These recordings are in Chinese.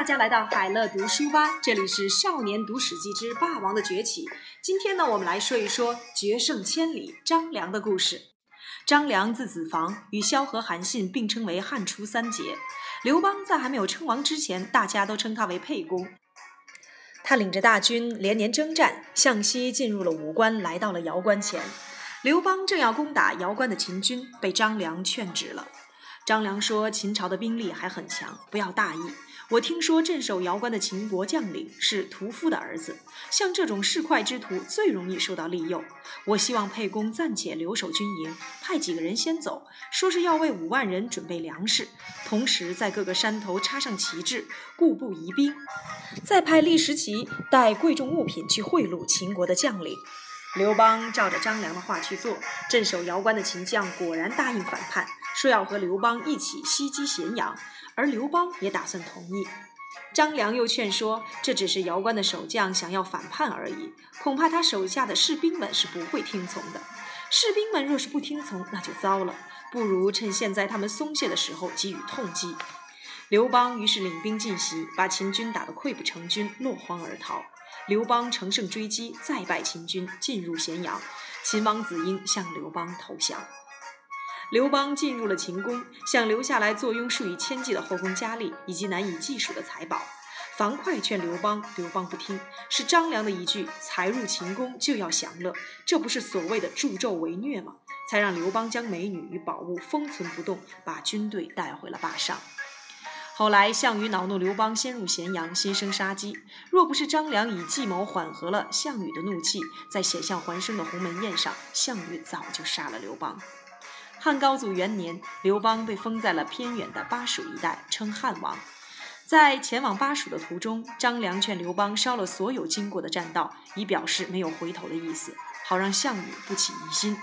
大家来到海乐读书吧，这里是《少年读史记之霸王的崛起》。今天呢，我们来说一说决胜千里张良的故事。张良字子房，与萧何、韩信并称为汉初三杰。刘邦在还没有称王之前，大家都称他为沛公。他领着大军连年征战，向西进入了武关，来到了瑶关前。刘邦正要攻打瑶关的秦军，被张良劝止了。张良说：“秦朝的兵力还很强，不要大意。我听说镇守瑶关的秦国将领是屠夫的儿子，像这种市侩之徒最容易受到利诱。我希望沛公暂且留守军营，派几个人先走，说是要为五万人准备粮食，同时在各个山头插上旗帜，固步疑兵，再派立时奇带贵重物品去贿赂秦国的将领。”刘邦照着张良的话去做，镇守瑶关的秦将果然答应反叛，说要和刘邦一起袭击咸阳，而刘邦也打算同意。张良又劝说，这只是姚关的守将想要反叛而已，恐怕他手下的士兵们是不会听从的。士兵们若是不听从，那就糟了，不如趁现在他们松懈的时候给予痛击。刘邦于是领兵进袭，把秦军打得溃不成军，落荒而逃。刘邦乘胜追击，再败秦军，进入咸阳。秦王子婴向刘邦投降。刘邦进入了秦宫，想留下来坐拥数以千计的后宫佳丽以及难以计数的财宝。樊哙劝刘邦，刘邦不听，是张良的一句“才入秦宫就要享乐”，这不是所谓的助纣为虐吗？才让刘邦将美女与宝物封存不动，把军队带回了霸上。后来，项羽恼怒刘邦先入咸阳，心生杀机。若不是张良以计谋缓和了项羽的怒气，在险象环生的鸿门宴上，项羽早就杀了刘邦。汉高祖元年，刘邦被封在了偏远的巴蜀一带，称汉王。在前往巴蜀的途中，张良劝刘邦烧了所有经过的栈道，以表示没有回头的意思，好让项羽不起疑心。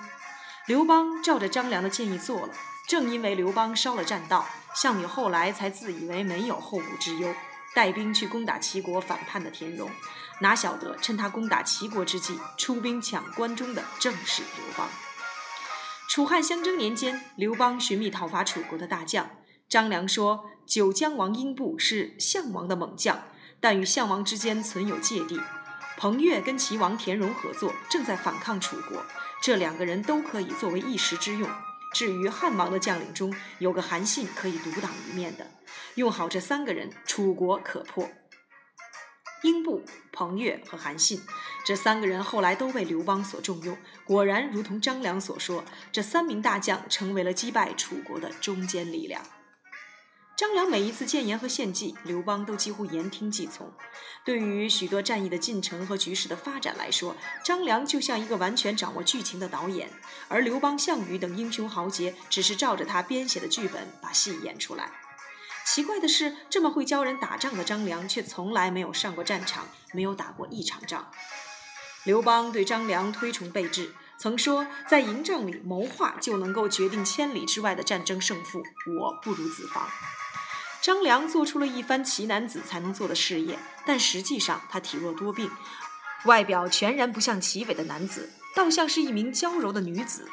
刘邦照着张良的建议做了。正因为刘邦烧了栈道，项羽后来才自以为没有后顾之忧，带兵去攻打齐国反叛的田荣。哪晓得趁他攻打齐国之际，出兵抢关中的正是刘邦。楚汉相争年间，刘邦寻觅讨伐楚国的大将。张良说，九江王英布是项王的猛将，但与项王之间存有芥蒂。彭越跟齐王田荣合作，正在反抗楚国，这两个人都可以作为一时之用。至于汉王的将领中有个韩信可以独当一面的，用好这三个人，楚国可破。英布、彭越和韩信这三个人后来都被刘邦所重用，果然如同张良所说，这三名大将成为了击败楚国的中坚力量。张良每一次谏言和献计，刘邦都几乎言听计从。对于许多战役的进程和局势的发展来说，张良就像一个完全掌握剧情的导演，而刘邦、项羽等英雄豪杰只是照着他编写的剧本把戏演出来。奇怪的是，这么会教人打仗的张良，却从来没有上过战场，没有打过一场仗。刘邦对张良推崇备至，曾说：“在营帐里谋划就能够决定千里之外的战争胜负，我不如子房。”张良做出了一番奇男子才能做的事业，但实际上他体弱多病，外表全然不像奇伟的男子，倒像是一名娇柔的女子。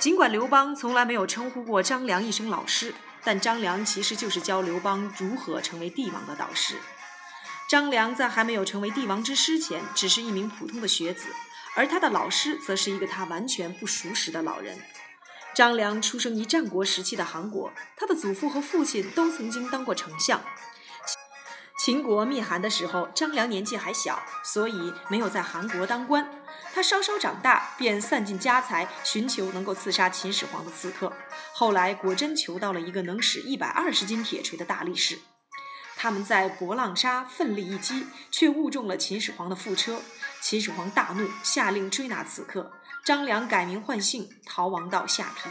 尽管刘邦从来没有称呼过张良一声老师，但张良其实就是教刘邦如何成为帝王的导师。张良在还没有成为帝王之师前，只是一名普通的学子，而他的老师则是一个他完全不熟识的老人。张良出生于战国时期的韩国，他的祖父和父亲都曾经当过丞相。秦国灭韩的时候，张良年纪还小，所以没有在韩国当官。他稍稍长大，便散尽家财，寻求能够刺杀秦始皇的刺客。后来果真求到了一个能使一百二十斤铁锤的大力士。他们在博浪沙奋力一击，却误中了秦始皇的副车。秦始皇大怒，下令追拿刺客。张良改名换姓，逃亡到下邳。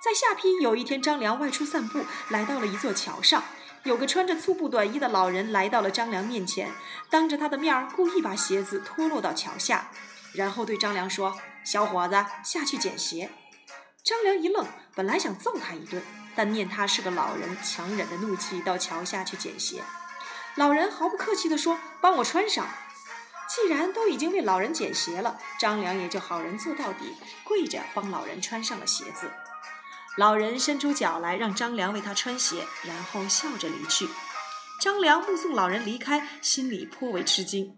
在下邳有一天，张良外出散步，来到了一座桥上，有个穿着粗布短衣的老人来到了张良面前，当着他的面儿故意把鞋子脱落到桥下，然后对张良说：“小伙子，下去捡鞋。”张良一愣，本来想揍他一顿，但念他是个老人，强忍着怒气到桥下去捡鞋。老人毫不客气地说：“帮我穿上。”既然都已经为老人捡鞋了，张良也就好人做到底，跪着帮老人穿上了鞋子。老人伸出脚来让张良为他穿鞋，然后笑着离去。张良目送老人离开，心里颇为吃惊。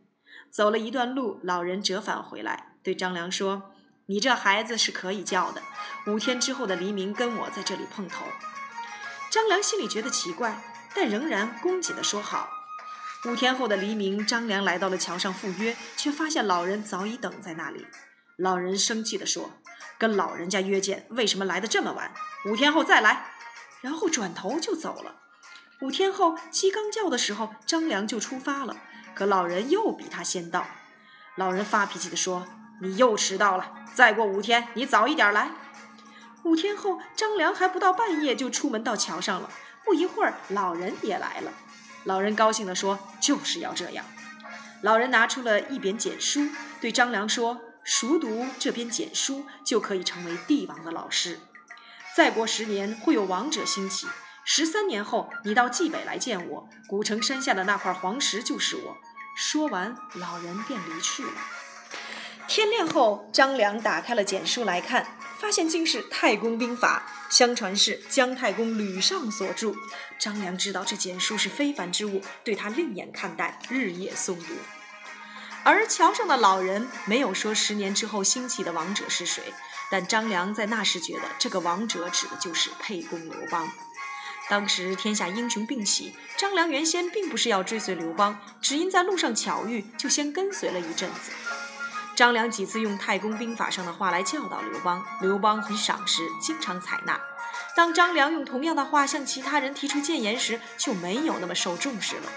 走了一段路，老人折返回来，对张良说：“你这孩子是可以教的。五天之后的黎明，跟我在这里碰头。”张良心里觉得奇怪，但仍然恭谨地说好。五天后的黎明，张良来到了桥上赴约，却发现老人早已等在那里。老人生气地说：“跟老人家约见，为什么来的这么晚？五天后再来。”然后转头就走了。五天后，鸡刚叫的时候，张良就出发了。可老人又比他先到。老人发脾气地说：“你又迟到了，再过五天，你早一点来。”五天后，张良还不到半夜就出门到桥上了。不一会儿，老人也来了。老人高兴地说：“就是要这样。”老人拿出了一扁简书，对张良说：“熟读这篇简书，就可以成为帝王的老师。再过十年，会有王者兴起。十三年后，你到蓟北来见我，古城山下的那块黄石就是我。”说完，老人便离去了。天亮后，张良打开了简书来看。发现竟是《太公兵法》，相传是姜太公吕尚所著。张良知道这简书是非凡之物，对他另眼看待，日夜诵读。而桥上的老人没有说十年之后兴起的王者是谁，但张良在那时觉得这个王者指的就是沛公刘邦。当时天下英雄并起，张良原先并不是要追随刘邦，只因在路上巧遇，就先跟随了一阵子。张良几次用《太公兵法》上的话来教导刘邦，刘邦很赏识，经常采纳。当张良用同样的话向其他人提出谏言时，就没有那么受重视了。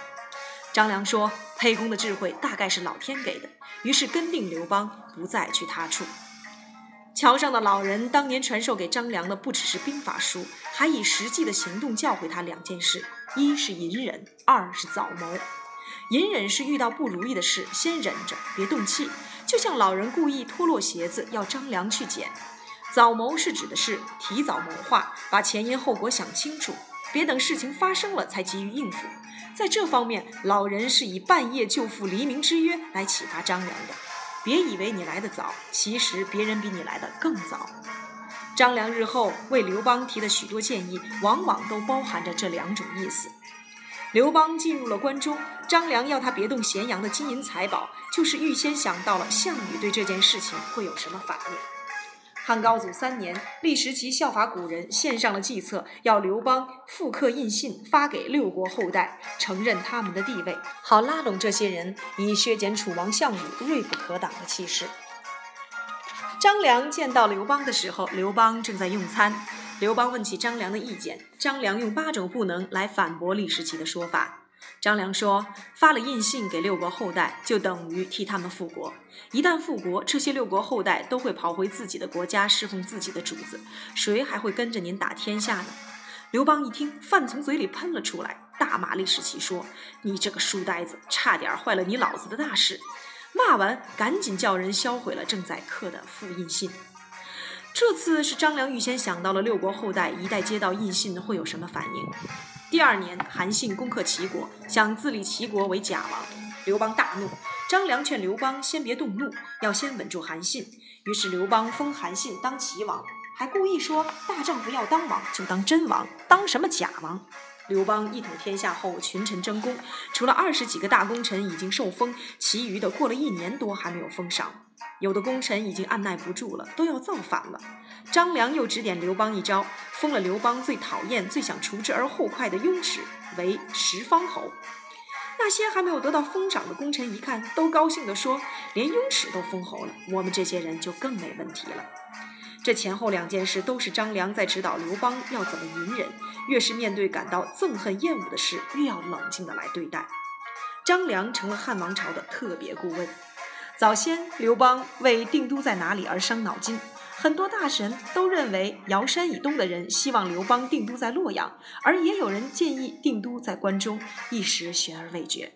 张良说：“沛公的智慧大概是老天给的。”于是跟定刘邦，不再去他处。桥上的老人当年传授给张良的不只是兵法书，还以实际的行动教会他两件事：一是隐忍，二是早谋。隐忍是遇到不如意的事，先忍着，别动气。就像老人故意脱落鞋子要张良去捡，早谋是指的是提早谋划，把前因后果想清楚，别等事情发生了才急于应付。在这方面，老人是以半夜救父黎明之约来启发张良的。别以为你来得早，其实别人比你来的更早。张良日后为刘邦提的许多建议，往往都包含着这两种意思。刘邦进入了关中，张良要他别动咸阳的金银财宝，就是预先想到了项羽对这件事情会有什么反应。汉高祖三年，立时其效法古人，献上了计策，要刘邦复刻印信发给六国后代，承认他们的地位，好拉拢这些人，以削减楚王项羽锐不可挡的气势。张良见到刘邦的时候，刘邦正在用餐。刘邦问起张良的意见，张良用八种不能来反驳李时齐的说法。张良说：“发了印信给六国后代，就等于替他们复国。一旦复国，这些六国后代都会跑回自己的国家侍奉自己的主子，谁还会跟着您打天下呢？”刘邦一听，饭从嘴里喷了出来，大骂李时齐说：“你这个书呆子，差点坏了你老子的大事！”骂完，赶紧叫人销毁了正在刻的复印信。这次是张良预先想到了六国后代一旦接到印信会有什么反应。第二年，韩信攻克齐国，想自立齐国为假王。刘邦大怒，张良劝刘邦先别动怒，要先稳住韩信。于是刘邦封韩信当齐王，还故意说大丈夫要当王就当真王，当什么假王？刘邦一统天下后，群臣争功，除了二十几个大功臣已经受封，其余的过了一年多还没有封赏。有的功臣已经按耐不住了，都要造反了。张良又指点刘邦一招，封了刘邦最讨厌、最想除之而后快的雍齿为十方侯。那些还没有得到封赏的功臣一看，都高兴地说：“连雍齿都封侯了，我们这些人就更没问题了。”这前后两件事都是张良在指导刘邦要怎么隐忍。越是面对感到憎恨厌恶的事，越要冷静地来对待。张良成了汉王朝的特别顾问。早先，刘邦为定都在哪里而伤脑筋，很多大臣都认为尧山以东的人希望刘邦定都在洛阳，而也有人建议定都在关中，一时悬而未决。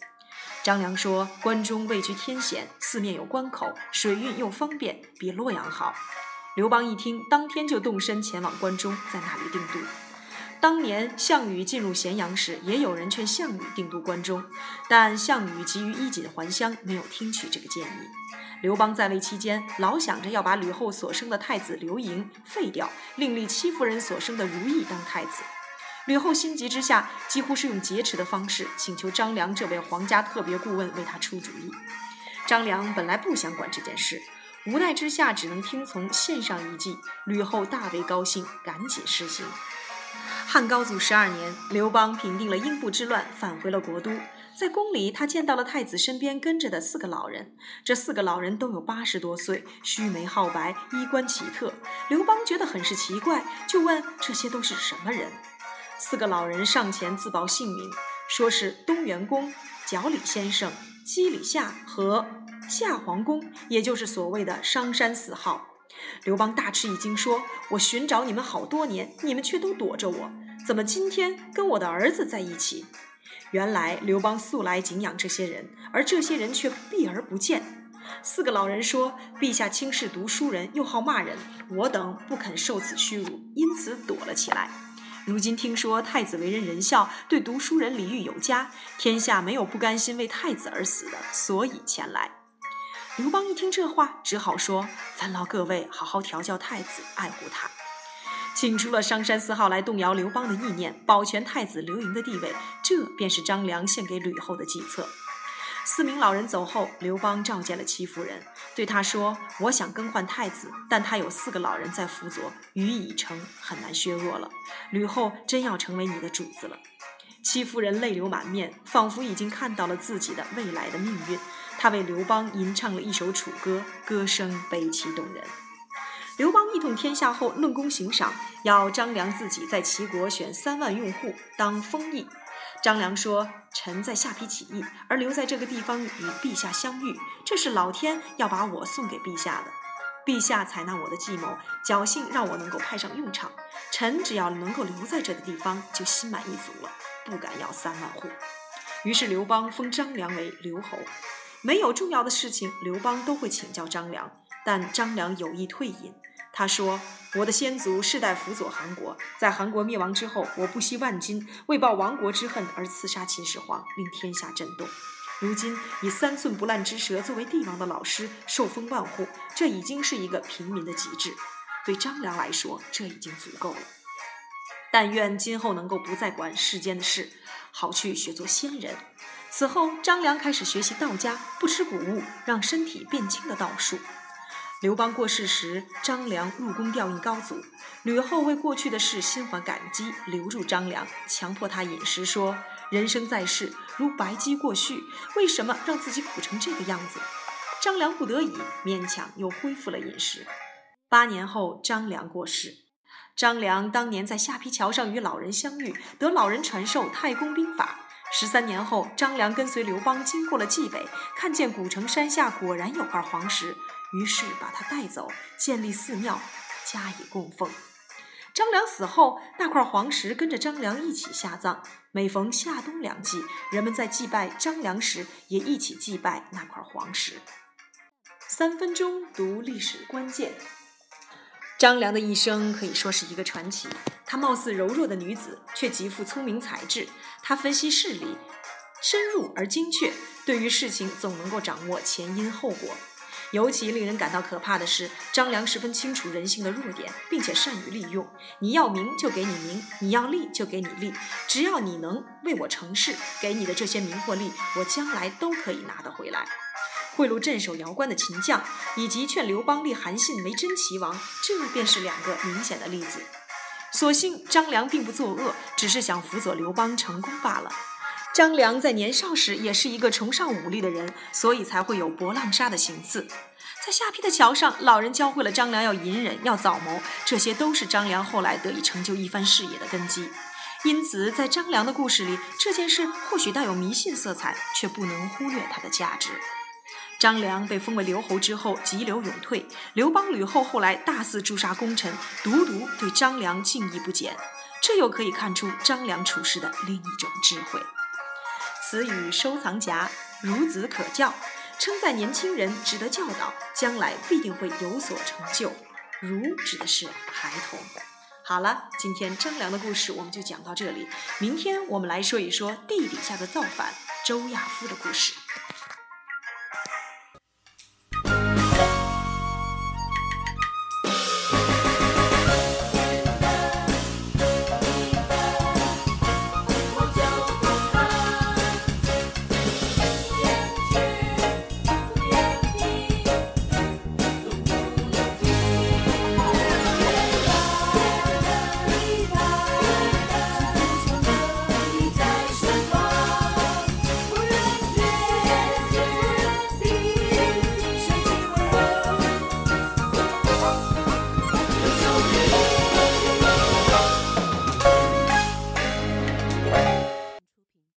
张良说：“关中位居天险，四面有关口，水运又方便，比洛阳好。”刘邦一听，当天就动身前往关中，在那里定都。当年项羽进入咸阳时，也有人劝项羽定都关中，但项羽急于衣锦还乡，没有听取这个建议。刘邦在位期间，老想着要把吕后所生的太子刘盈废掉，另立戚夫人所生的如意当太子。吕后心急之下，几乎是用劫持的方式请求张良这位皇家特别顾问为他出主意。张良本来不想管这件事，无奈之下只能听从，献上一计。吕后大为高兴，赶紧施行。汉高祖十二年，刘邦平定了英布之乱，返回了国都。在宫里，他见到了太子身边跟着的四个老人。这四个老人都有八十多岁，须眉皓白，衣冠奇特。刘邦觉得很是奇怪，就问这些都是什么人。四个老人上前自报姓名，说是东园公、角李先生、姬李夏和夏皇宫，也就是所谓的商山四号。刘邦大吃一惊，说：“我寻找你们好多年，你们却都躲着我，怎么今天跟我的儿子在一起？”原来刘邦素来敬仰这些人，而这些人却避而不见。四个老人说：“陛下轻视读书人，又好骂人，我等不肯受此屈辱，因此躲了起来。如今听说太子为人仁孝，对读书人礼遇有加，天下没有不甘心为太子而死的，所以前来。”刘邦一听这话，只好说：“烦劳各位好好调教太子，爱护他。”请出了商山四号来动摇刘邦的意念，保全太子刘盈的地位，这便是张良献给吕后的计策。四名老人走后，刘邦召见了戚夫人，对他说：“我想更换太子，但他有四个老人在辅佐，羽翼已成，很难削弱了。吕后真要成为你的主子了。”戚夫人泪流满面，仿佛已经看到了自己的未来的命运。他为刘邦吟唱了一首楚歌，歌声悲凄动人。刘邦一统天下后，论功行赏，要张良自己在齐国选三万用户当封邑。张良说：“臣在下邳起义，而留在这个地方与陛下相遇，这是老天要把我送给陛下的。陛下采纳我的计谋，侥幸让我能够派上用场。臣只要能够留在这个地方，就心满意足了，不敢要三万户。”于是刘邦封张良为刘侯。没有重要的事情，刘邦都会请教张良。但张良有意退隐，他说：“我的先祖世代辅佐韩国，在韩国灭亡之后，我不惜万金，为报亡国之恨而刺杀秦始皇，令天下震动。如今以三寸不烂之舌作为帝王的老师，受封万户，这已经是一个平民的极致。对张良来说，这已经足够了。但愿今后能够不再管世间的事，好去学做仙人。”此后，张良开始学习道家，不吃谷物，让身体变轻的道术。刘邦过世时，张良入宫吊唁高祖。吕后为过去的事心怀感激，留住张良，强迫他饮食，说：“人生在世如白驹过隙，为什么让自己苦成这个样子？”张良不得已，勉强又恢复了饮食。八年后，张良过世。张良当年在下邳桥上与老人相遇，得老人传授太公兵法。十三年后，张良跟随刘邦经过了蓟北，看见古城山下果然有块黄石。于是把他带走，建立寺庙，加以供奉。张良死后，那块黄石跟着张良一起下葬。每逢夏冬两季，人们在祭拜张良时，也一起祭拜那块黄石。三分钟读历史关键。张良的一生可以说是一个传奇。她貌似柔弱的女子，却极富聪明才智。她分析事理深入而精确，对于事情总能够掌握前因后果。尤其令人感到可怕的是，张良十分清楚人性的弱点，并且善于利用。你要名就给你名，你要利就给你利，只要你能为我成事，给你的这些名或利，我将来都可以拿得回来。贿赂镇守瑶关的秦将，以及劝刘邦立韩信为真齐王，这便是两个明显的例子。所幸张良并不作恶，只是想辅佐刘邦成功罢了。张良在年少时也是一个崇尚武力的人，所以才会有博浪沙的行刺。在下邳的桥上，老人教会了张良要隐忍，要早谋，这些都是张良后来得以成就一番事业的根基。因此，在张良的故事里，这件事或许带有迷信色彩，却不能忽略它的价值。张良被封为留侯之后，急流勇退。刘邦、吕后后来大肆诛杀功臣，独独对张良敬意不减，这又可以看出张良处事的另一种智慧。词语收藏夹，孺子可教，称赞年轻人值得教导，将来必定会有所成就。孺指的是孩童。好了，今天张良的故事我们就讲到这里，明天我们来说一说地底下的造反周亚夫的故事。